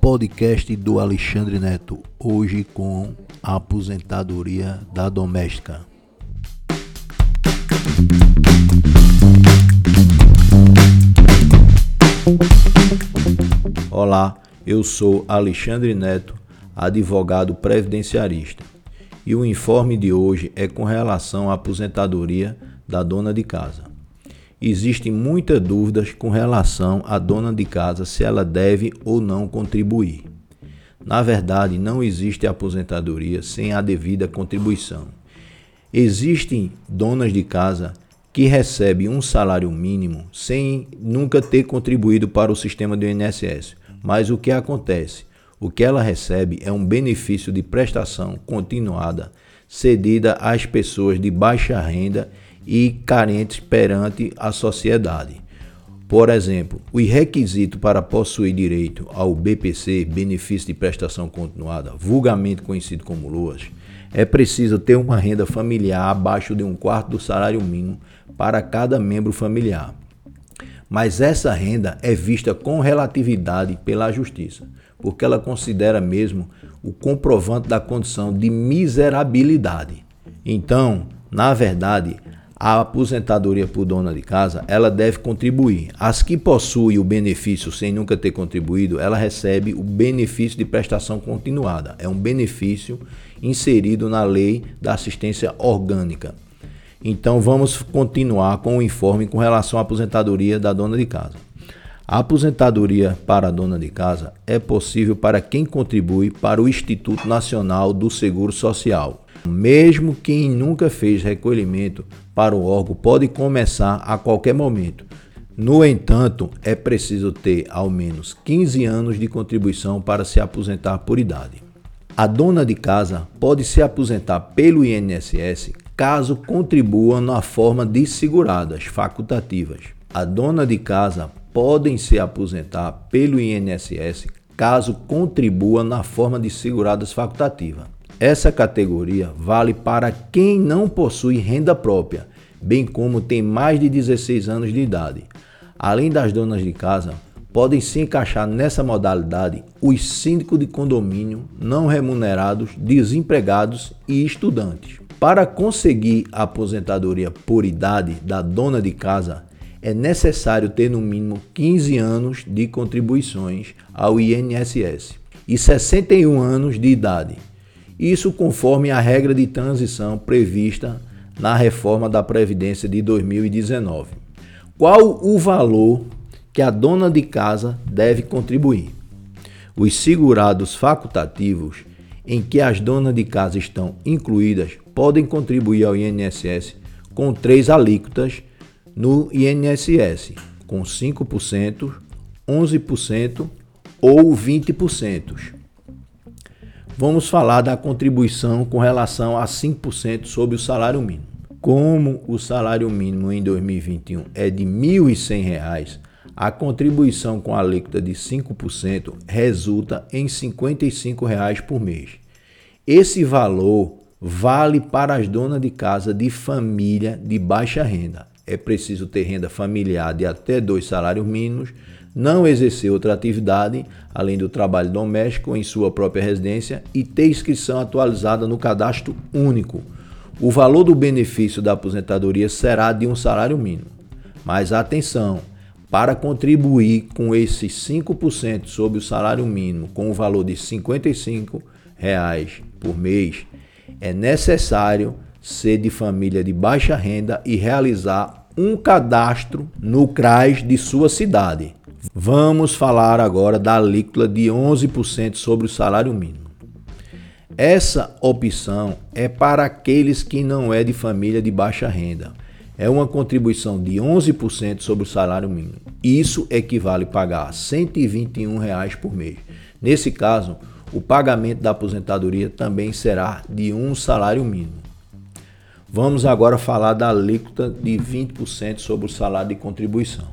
Podcast do Alexandre Neto, hoje com a aposentadoria da doméstica. Olá, eu sou Alexandre Neto, advogado previdenciarista, e o informe de hoje é com relação à aposentadoria da dona de casa. Existem muitas dúvidas com relação à dona de casa se ela deve ou não contribuir. Na verdade, não existe aposentadoria sem a devida contribuição. Existem donas de casa que recebem um salário mínimo sem nunca ter contribuído para o sistema do INSS. Mas o que acontece? O que ela recebe é um benefício de prestação continuada cedida às pessoas de baixa renda e carentes perante a sociedade. Por exemplo, o requisito para possuir direito ao BPC, benefício de prestação continuada, vulgarmente conhecido como LOAS, é preciso ter uma renda familiar abaixo de um quarto do salário mínimo para cada membro familiar. Mas essa renda é vista com relatividade pela Justiça, porque ela considera mesmo o comprovante da condição de miserabilidade. Então, na verdade, a aposentadoria por dona de casa, ela deve contribuir. As que possuem o benefício sem nunca ter contribuído, ela recebe o benefício de prestação continuada. É um benefício inserido na lei da assistência orgânica. Então vamos continuar com o informe com relação à aposentadoria da dona de casa. A aposentadoria para a dona de casa é possível para quem contribui para o Instituto Nacional do Seguro Social, mesmo quem nunca fez recolhimento para o órgão pode começar a qualquer momento. No entanto, é preciso ter ao menos 15 anos de contribuição para se aposentar por idade. A dona de casa pode se aposentar pelo INSS caso contribua na forma de seguradas facultativas. A dona de casa podem se aposentar pelo INSS caso contribua na forma de seguradas facultativa. Essa categoria vale para quem não possui renda própria, bem como tem mais de 16 anos de idade. Além das donas de casa, podem se encaixar nessa modalidade os síndicos de condomínio não remunerados, desempregados e estudantes. Para conseguir a aposentadoria por idade da dona de casa, é necessário ter no mínimo 15 anos de contribuições ao INSS e 61 anos de idade. Isso conforme a regra de transição prevista na reforma da Previdência de 2019. Qual o valor que a dona de casa deve contribuir? Os segurados facultativos em que as donas de casa estão incluídas podem contribuir ao INSS com três alíquotas no INSS, com 5%, 11% ou 20%. Vamos falar da contribuição com relação a 5% sobre o salário mínimo. Como o salário mínimo em 2021 é de R$ 1.100, a contribuição com a alíquota de 5% resulta em 55 reais por mês. Esse valor vale para as donas de casa de família de baixa renda. É preciso ter renda familiar de até dois salários mínimos não exercer outra atividade além do trabalho doméstico em sua própria residência e ter inscrição atualizada no cadastro único. O valor do benefício da aposentadoria será de um salário mínimo. Mas atenção, para contribuir com esses 5% sobre o salário mínimo com o valor de 55 reais por mês, é necessário ser de família de baixa renda e realizar um cadastro no CRAS de sua cidade. Vamos falar agora da alíquota de 11% sobre o salário mínimo. Essa opção é para aqueles que não é de família de baixa renda. É uma contribuição de 11% sobre o salário mínimo. Isso equivale a pagar 121 reais por mês. Nesse caso, o pagamento da aposentadoria também será de um salário mínimo. Vamos agora falar da alíquota de 20% sobre o salário de contribuição.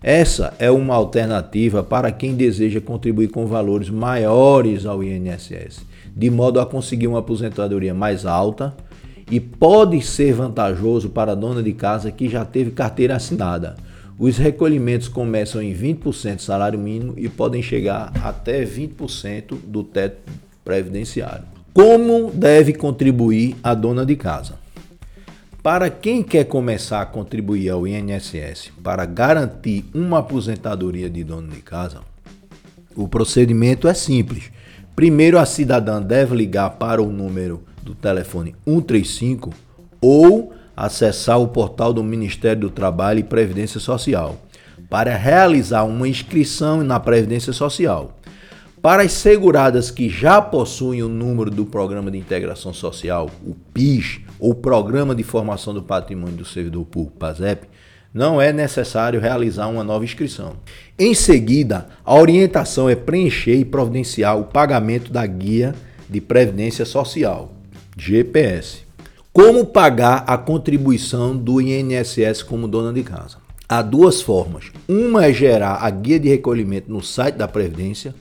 Essa é uma alternativa para quem deseja contribuir com valores maiores ao INSS, de modo a conseguir uma aposentadoria mais alta e pode ser vantajoso para a dona de casa que já teve carteira assinada. Os recolhimentos começam em 20% do salário mínimo e podem chegar até 20% do teto previdenciário. Como deve contribuir a dona de casa? Para quem quer começar a contribuir ao INSS para garantir uma aposentadoria de dono de casa, o procedimento é simples. Primeiro, a cidadã deve ligar para o número do telefone 135 ou acessar o portal do Ministério do Trabalho e Previdência Social para realizar uma inscrição na Previdência Social. Para as seguradas que já possuem o número do Programa de Integração Social, o PIS, ou Programa de Formação do Patrimônio do Servidor Público, PASEP, não é necessário realizar uma nova inscrição. Em seguida, a orientação é preencher e providenciar o pagamento da Guia de Previdência Social, GPS. Como pagar a contribuição do INSS como dona de casa? Há duas formas. Uma é gerar a guia de recolhimento no site da Previdência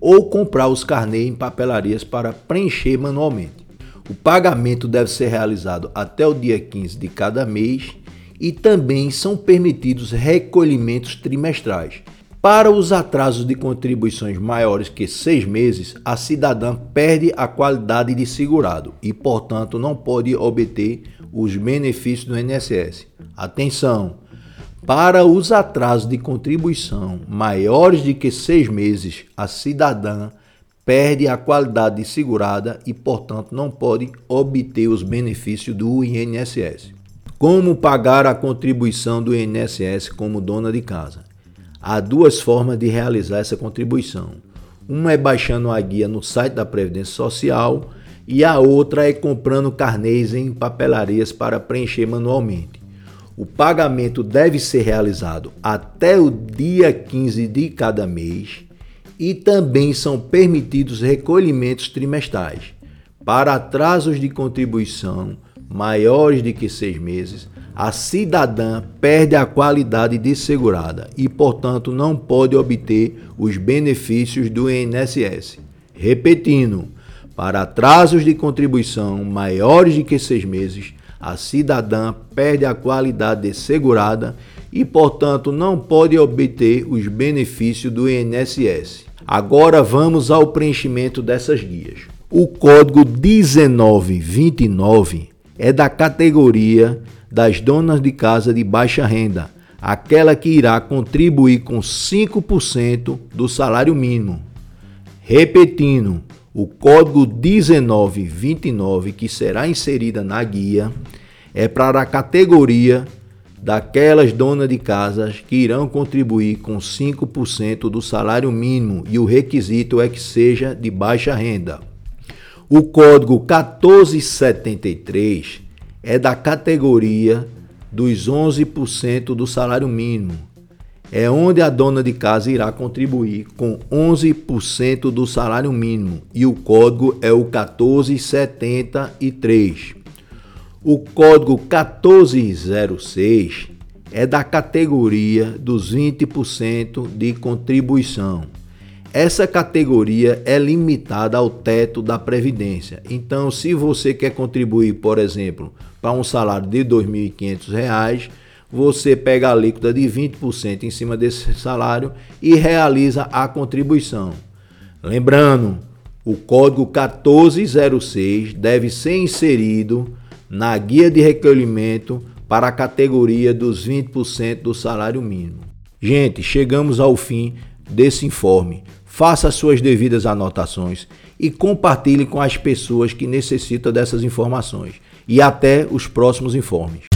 ou comprar os carnês em papelarias para preencher manualmente. O pagamento deve ser realizado até o dia 15 de cada mês e também são permitidos recolhimentos trimestrais, para os atrasos de contribuições maiores que seis meses, a cidadã perde a qualidade de segurado e, portanto, não pode obter os benefícios do INSS. Atenção! Para os atrasos de contribuição maiores de que seis meses, a cidadã perde a qualidade de segurada e, portanto, não pode obter os benefícios do INSS. Como pagar a contribuição do INSS como dona de casa? Há duas formas de realizar essa contribuição. Uma é baixando a guia no site da Previdência Social e a outra é comprando carnês em papelarias para preencher manualmente. O pagamento deve ser realizado até o dia 15 de cada mês e também são permitidos recolhimentos trimestrais. Para atrasos de contribuição maiores de que seis meses, a cidadã perde a qualidade de segurada e, portanto, não pode obter os benefícios do INSS. Repetindo, para atrasos de contribuição maiores de que seis meses, a cidadã perde a qualidade de segurada e, portanto, não pode obter os benefícios do INSS. Agora vamos ao preenchimento dessas guias. O código 1929 é da categoria das donas de casa de baixa renda, aquela que irá contribuir com 5% do salário mínimo. Repetindo, o código 1929 que será inserida na guia é para a categoria daquelas donas de casas que irão contribuir com 5% do salário mínimo e o requisito é que seja de baixa renda. O código 1473 é da categoria dos 11% do salário mínimo. É onde a dona de casa irá contribuir com 11% do salário mínimo e o código é o 1473. O código 1406 é da categoria dos 20% de contribuição. Essa categoria é limitada ao teto da Previdência. Então, se você quer contribuir, por exemplo, para um salário de R$ 2.500, você pega a alíquota de 20% em cima desse salário e realiza a contribuição. Lembrando, o código 1406 deve ser inserido na guia de recolhimento para a categoria dos 20% do salário mínimo. Gente, chegamos ao fim desse informe faça suas devidas anotações e compartilhe com as pessoas que necessitam dessas informações. E até os próximos informes.